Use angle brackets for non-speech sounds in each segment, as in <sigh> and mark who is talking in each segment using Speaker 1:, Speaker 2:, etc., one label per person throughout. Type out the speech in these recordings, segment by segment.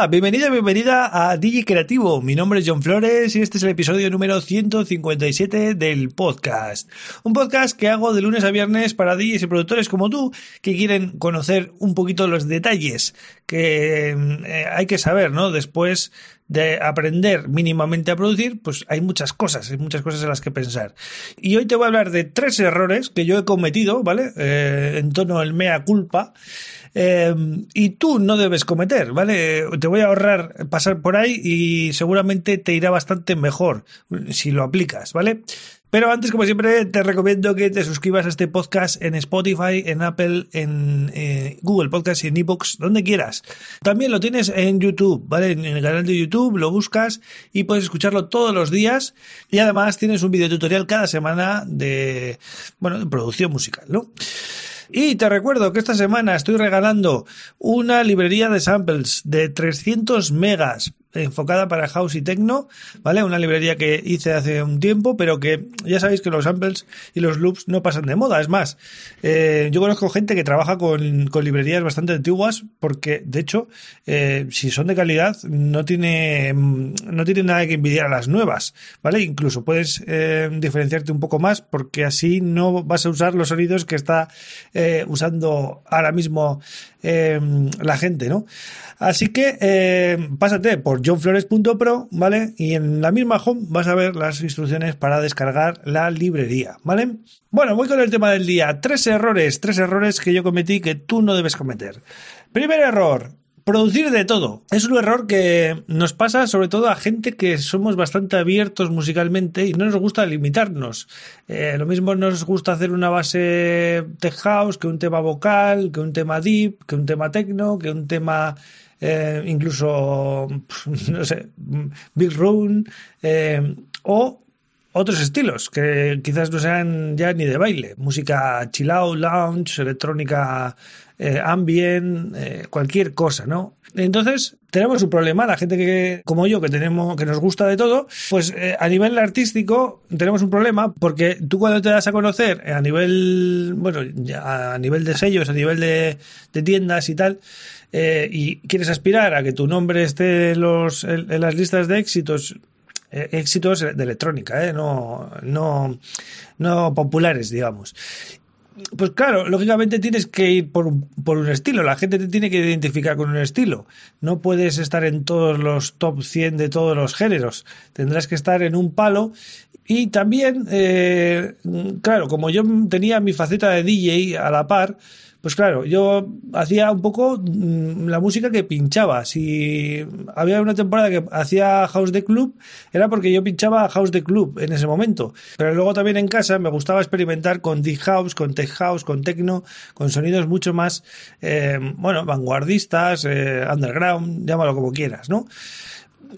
Speaker 1: Hola, bienvenida, bienvenida a DJ Creativo. Mi nombre es John Flores y este es el episodio número 157 del podcast. Un podcast que hago de lunes a viernes para DJs y productores como tú que quieren conocer un poquito los detalles que eh, hay que saber, ¿no? Después de aprender mínimamente a producir, pues hay muchas cosas, hay muchas cosas en las que pensar. Y hoy te voy a hablar de tres errores que yo he cometido, ¿vale? Eh, en tono el mea culpa. Eh, y tú no debes cometer, ¿vale? Te voy a ahorrar pasar por ahí y seguramente te irá bastante mejor si lo aplicas, ¿vale? Pero antes, como siempre, te recomiendo que te suscribas a este podcast en Spotify, en Apple, en eh, Google Podcast y en eBooks, donde quieras. También lo tienes en YouTube, ¿vale? En el canal de YouTube lo buscas y puedes escucharlo todos los días. Y además tienes un video tutorial cada semana de, bueno, de producción musical, ¿no? Y te recuerdo que esta semana estoy regalando una librería de samples de 300 megas enfocada para house y techno, ¿vale? Una librería que hice hace un tiempo, pero que ya sabéis que los samples y los loops no pasan de moda. Es más, eh, yo conozco gente que trabaja con, con, librerías bastante antiguas porque, de hecho, eh, si son de calidad, no tiene, no tiene nada que envidiar a las nuevas, ¿vale? Incluso puedes eh, diferenciarte un poco más porque así no vas a usar los sonidos que está usando ahora mismo la gente, ¿no? Así que pásate por johnflores.pro, ¿vale? Y en la misma home vas a ver las instrucciones para descargar la librería, ¿vale? Bueno, voy con el tema del día. Tres errores, tres errores que yo cometí que tú no debes cometer. Primer error, producir de todo. Es un error que nos pasa sobre todo a gente que somos bastante abiertos musicalmente y no nos gusta limitarnos. Eh, lo mismo nos gusta hacer una base tech house que un tema vocal, que un tema deep, que un tema techno, que un tema eh, incluso, <laughs> no sé, big room eh, o otros estilos que quizás no sean ya ni de baile, música chill out, lounge, electrónica eh, ambient, eh, cualquier cosa, ¿no? Entonces, tenemos un problema, la gente que, como yo, que tenemos, que nos gusta de todo, pues eh, a nivel artístico tenemos un problema porque tú cuando te das a conocer a nivel, bueno, a nivel de sellos, a nivel de, de tiendas y tal, y quieres aspirar a que tu nombre esté los, en, las listas de éxitos éxitos de electrónica, ¿eh? no, no, no populares, digamos. Pues claro, lógicamente tienes que ir por, por, un estilo, la gente te tiene que identificar con un estilo. No puedes estar en todos los top 100 de todos los géneros, tendrás que estar en un palo. Y también, eh, claro, como yo tenía mi faceta de DJ a la par, pues claro, yo hacía un poco mm, la música que pinchaba. Si había una temporada que hacía House de Club, era porque yo pinchaba House de Club en ese momento. Pero luego también en casa me gustaba experimentar con Deep House, con Tech House, con Techno, con sonidos mucho más, eh, bueno, vanguardistas, eh, underground, llámalo como quieras, ¿no?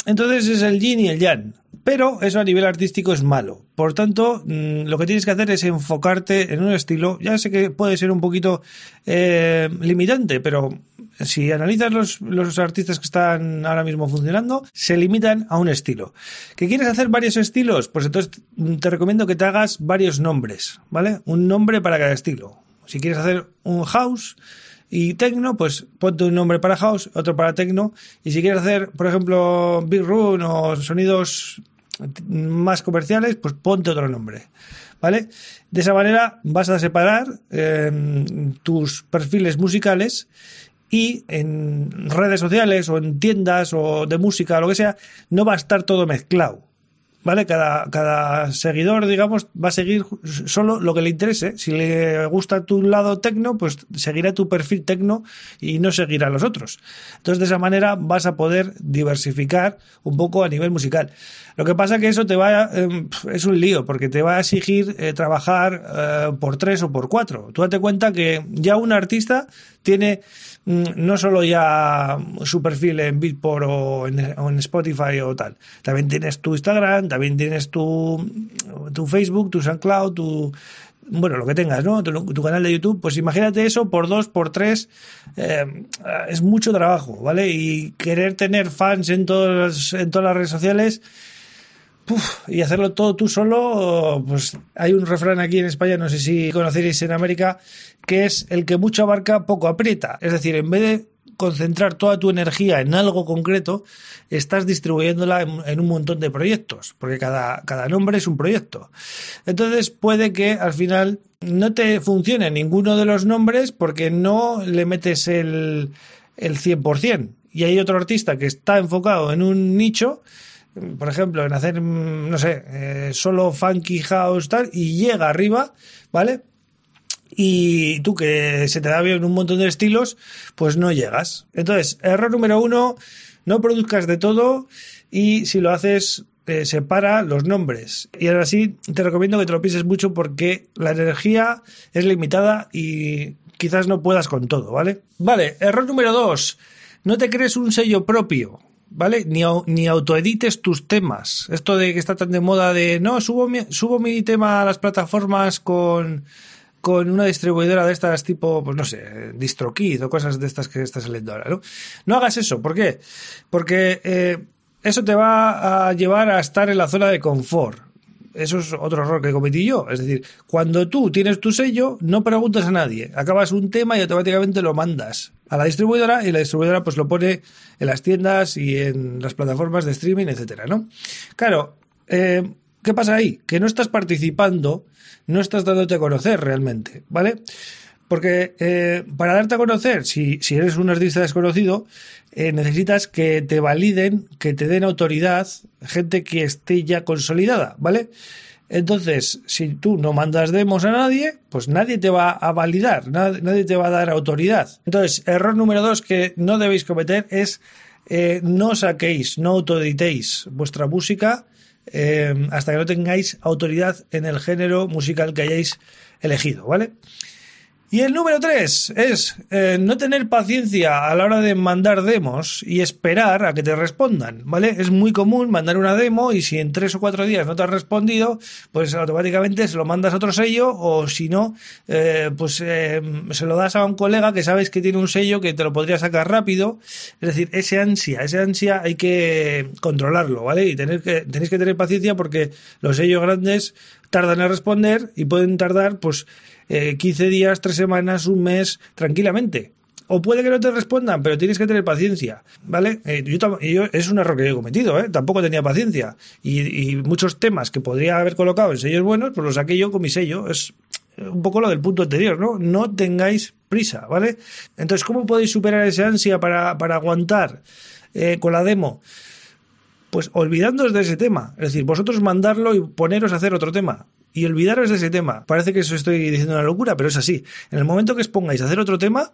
Speaker 1: Entonces es el yin y el yang. Pero eso a nivel artístico es malo. Por tanto, mmm, lo que tienes que hacer es enfocarte en un estilo. Ya sé que puede ser un poquito eh, limitante, pero si analizas los, los, artistas que están ahora mismo funcionando, se limitan a un estilo. ¿Que quieres hacer varios estilos? Pues entonces te recomiendo que te hagas varios nombres, ¿vale? Un nombre para cada estilo. Si quieres hacer un house, y techno, pues ponte un nombre para house, otro para techno. Y si quieres hacer, por ejemplo, big room o sonidos más comerciales, pues ponte otro nombre. ¿Vale? De esa manera vas a separar eh, tus perfiles musicales y en redes sociales o en tiendas o de música lo que sea, no va a estar todo mezclado. ¿Vale? Cada, cada seguidor, digamos, va a seguir solo lo que le interese. Si le gusta tu lado tecno, pues seguirá tu perfil tecno y no seguirá los otros. Entonces, de esa manera vas a poder diversificar un poco a nivel musical. Lo que pasa que eso te va, eh, es un lío, porque te va a exigir eh, trabajar eh, por tres o por cuatro. Tú date cuenta que ya un artista tiene no solo ya su perfil en Beatport o en, Spotify o tal, también tienes tu Instagram, también tienes tu, tu Facebook, tu SoundCloud, tu, bueno, lo que tengas, ¿no? Tu, canal de YouTube, pues imagínate eso por dos, por tres, eh, es mucho trabajo, ¿vale? Y querer tener fans en, todos, en todas las redes sociales, y hacerlo todo tú solo, pues hay un refrán aquí en España, no sé si conoceréis en América, que es el que mucho abarca, poco aprieta. Es decir, en vez de concentrar toda tu energía en algo concreto, estás distribuyéndola en, un montón de proyectos, porque cada, cada nombre es un proyecto. Entonces puede que al final no te funcione ninguno de los nombres porque no le metes el, el 100%. Y hay otro artista que está enfocado en un nicho por ejemplo, en hacer, no sé, eh, solo funky house tal, y llega arriba, ¿vale? Y tú que se te da bien un montón de estilos, pues no llegas. Entonces, error número uno, no produzcas de todo y si lo haces, eh, separa los nombres. Y ahora sí, te recomiendo que te lo pienses mucho porque la energía es limitada y quizás no puedas con todo, ¿vale? Vale, error número dos, no te crees un sello propio. ¿vale? Ni, ni autoedites tus temas. Esto de que está tan de moda de, no, subo mi, subo mi tema a las plataformas con, con una distribuidora de estas tipo, pues no sé, DistroKid o cosas de estas que está saliendo ahora, ¿no? No hagas eso. ¿Por qué? Porque eh, eso te va a llevar a estar en la zona de confort. Eso es otro error que cometí yo. Es decir, cuando tú tienes tu sello, no preguntas a nadie. Acabas un tema y automáticamente lo mandas a la distribuidora y la distribuidora pues lo pone en las tiendas y en las plataformas de streaming, etcétera, ¿no? Claro, eh, ¿qué pasa ahí? Que no estás participando, no estás dándote a conocer realmente, ¿vale? Porque eh, para darte a conocer, si, si, eres un artista desconocido, eh, necesitas que te validen, que te den autoridad, gente que esté ya consolidada, ¿vale? Entonces, si tú no mandas demos a nadie, pues nadie te va a validar, nadie te va a dar autoridad. Entonces, error número dos que no debéis cometer es eh, no saquéis, no autoeditéis vuestra música eh, hasta que no tengáis autoridad en el género musical que hayáis elegido, ¿vale? Y el número tres es eh, no tener paciencia a la hora de mandar demos y esperar a que te respondan, ¿vale? Es muy común mandar una demo y si en tres o cuatro días no te has respondido, pues automáticamente se lo mandas a otro sello o si no, eh, pues eh, se lo das a un colega que sabes que tiene un sello que te lo podría sacar rápido. Es decir, ese ansia, ese ansia hay que controlarlo, ¿vale? Y tener que, tenéis que tener paciencia porque los sellos grandes tardan en responder y pueden tardar, pues, 15 eh, días, 3 semanas, un mes, tranquilamente. O puede que no te respondan, pero tienes que tener paciencia, ¿vale? Eh, yo, es un error que he cometido, ¿eh? Tampoco tenía paciencia. Y, muchos temas que podría haber colocado en sellos buenos, pues los saqué yo con mi sello. Es un poco lo del punto anterior, ¿no? No tengáis prisa, ¿vale? Entonces, ¿cómo podéis superar esa ansia para, para aguantar eh, con la demo? Pues olvidándoos de ese tema. Es decir, vosotros mandarlo y poneros a hacer otro tema y olvidaros de ese tema. Parece que eso estoy diciendo una locura, pero es así. En el momento que os pongáis a hacer otro tema,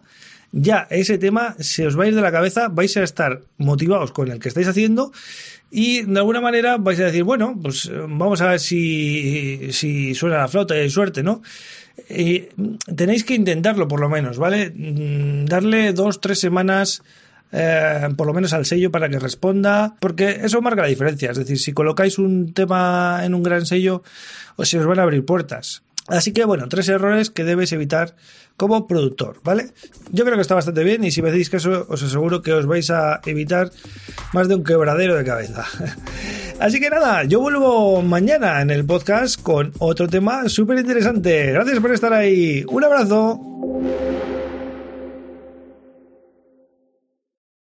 Speaker 1: ya ese tema se os va a ir de la cabeza, vais a estar motivados con el que estáis haciendo y de alguna manera vais a decir, bueno, pues eh, vamos a ver si, si suena la flauta y hay suerte, ¿no? Y tenéis que intentarlo por lo menos, ¿vale? Mm, darle dos, tres semanas eh, por lo menos al sello para que responda, porque eso marca la diferencia. Es decir, si colocáis un tema en un gran sello, os se os van a abrir puertas. Así que bueno, tres errores que debes evitar como productor, ¿vale? Yo creo que está bastante bien y si me decís que eso, os aseguro que os vais a evitar más de un quebradero de cabeza. <laughs> Así que nada, yo vuelvo mañana en el podcast con otro tema súper interesante. Gracias por estar ahí. Un abrazo.